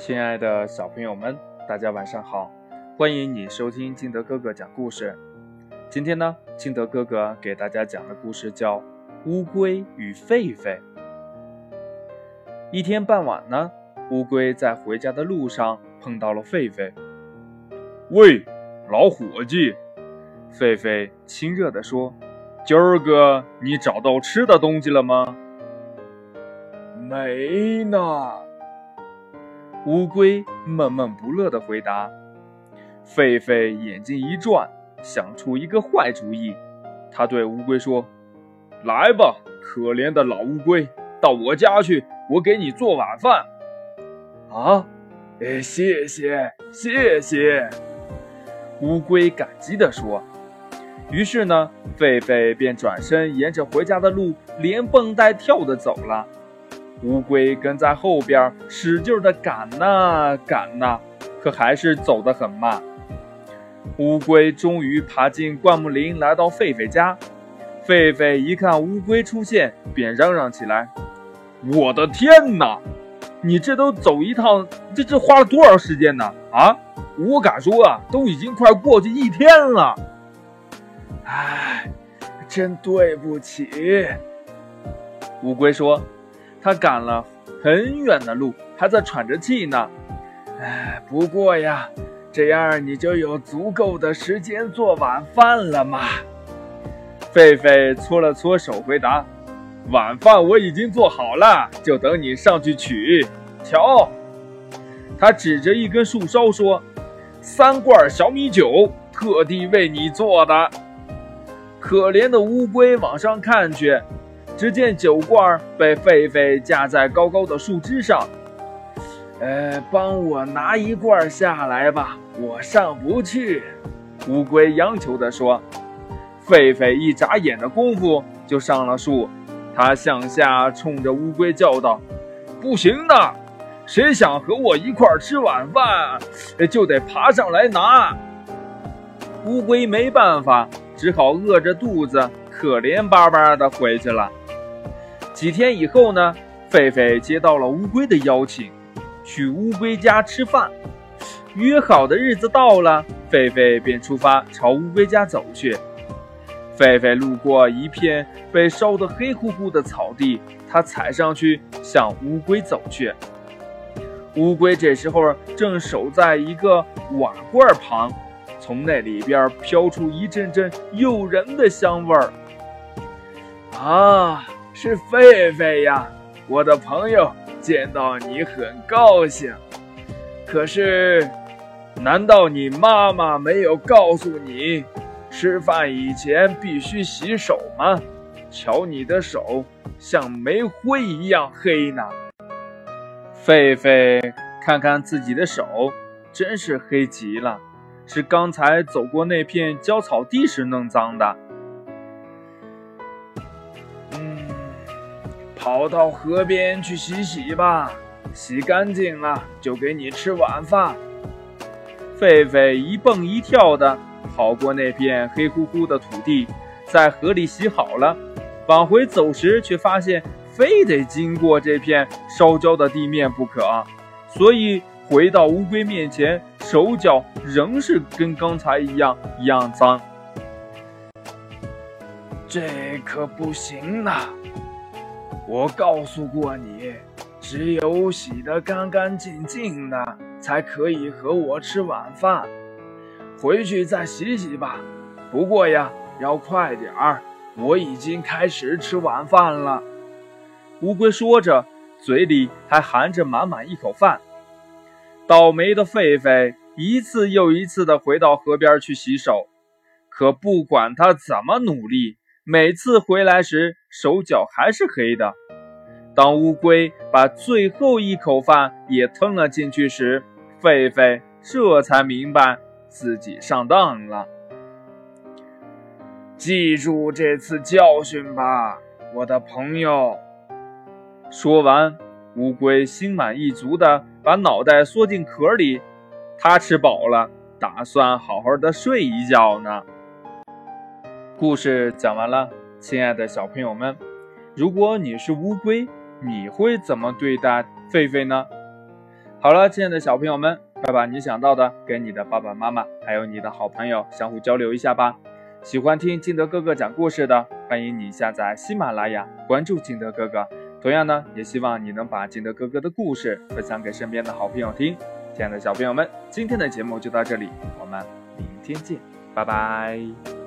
亲爱的小朋友们，大家晚上好！欢迎你收听金德哥哥讲故事。今天呢，金德哥哥给大家讲的故事叫《乌龟与狒狒》。一天傍晚呢，乌龟在回家的路上碰到了狒狒。喂，老伙计！狒狒亲热地说：“今儿个你找到吃的东西了吗？”没呢。乌龟闷闷不乐地回答：“狒狒眼睛一转，想出一个坏主意。他对乌龟说：‘来吧，可怜的老乌龟，到我家去，我给你做晚饭。’啊，哎，谢谢，谢谢。”乌龟感激地说。于是呢，狒狒便转身沿着回家的路，连蹦带跳地走了。乌龟跟在后边，使劲的赶呐赶呐，可还是走得很慢。乌龟终于爬进灌木林，来到狒狒家。狒狒一看乌龟出现，便嚷嚷起来：“我的天哪！你这都走一趟，这这花了多少时间呢？啊，我敢说啊，都已经快过去一天了。哎，真对不起。”乌龟说。他赶了很远的路，还在喘着气呢。哎，不过呀，这样你就有足够的时间做晚饭了嘛。狒狒搓了搓手，回答：“晚饭我已经做好了，就等你上去取。瞧。”他指着一根树梢说：“三罐小米酒，特地为你做的。”可怜的乌龟往上看去。只见酒罐被狒狒架在高高的树枝上，呃，帮我拿一罐下来吧，我上不去。”乌龟央求地说。狒狒一眨眼的功夫就上了树，他向下冲着乌龟叫道：“不行的，谁想和我一块吃晚饭，就得爬上来拿。”乌龟没办法，只好饿着肚子，可怜巴巴地回去了。几天以后呢，狒狒接到了乌龟的邀请，去乌龟家吃饭。约好的日子到了，狒狒便出发朝乌龟家走去。狒狒路过一片被烧得黑乎乎的草地，它踩上去向乌龟走去。乌龟这时候正守在一个瓦罐旁，从那里边飘出一阵阵诱人的香味儿。啊！是狒狒呀，我的朋友，见到你很高兴。可是，难道你妈妈没有告诉你，吃饭以前必须洗手吗？瞧你的手，像煤灰一样黑呢。狒狒看看自己的手，真是黑极了，是刚才走过那片焦草地时弄脏的。跑到河边去洗洗吧，洗干净了就给你吃晚饭。狒狒一蹦一跳的跑过那片黑乎乎的土地，在河里洗好了，往回走时却发现非得经过这片烧焦的地面不可，所以回到乌龟面前，手脚仍是跟刚才一样一样脏。这可不行呐！我告诉过你，只有洗得干干净净的，才可以和我吃晚饭。回去再洗洗吧。不过呀，要快点儿，我已经开始吃晚饭了。乌龟说着，嘴里还含着满满一口饭。倒霉的狒狒一次又一次地回到河边去洗手，可不管它怎么努力。每次回来时，手脚还是黑的。当乌龟把最后一口饭也吞了进去时，狒狒这才明白自己上当了。记住这次教训吧，我的朋友。说完，乌龟心满意足地把脑袋缩进壳里，它吃饱了，打算好好的睡一觉呢。故事讲完了，亲爱的小朋友们，如果你是乌龟，你会怎么对待狒狒呢？好了，亲爱的小朋友们，快把你想到的跟你的爸爸妈妈还有你的好朋友相互交流一下吧。喜欢听金德哥哥讲故事的，欢迎你下载喜马拉雅，关注金德哥哥。同样呢，也希望你能把金德哥哥的故事分享给身边的好朋友听。亲爱的小朋友们，今天的节目就到这里，我们明天见，拜拜。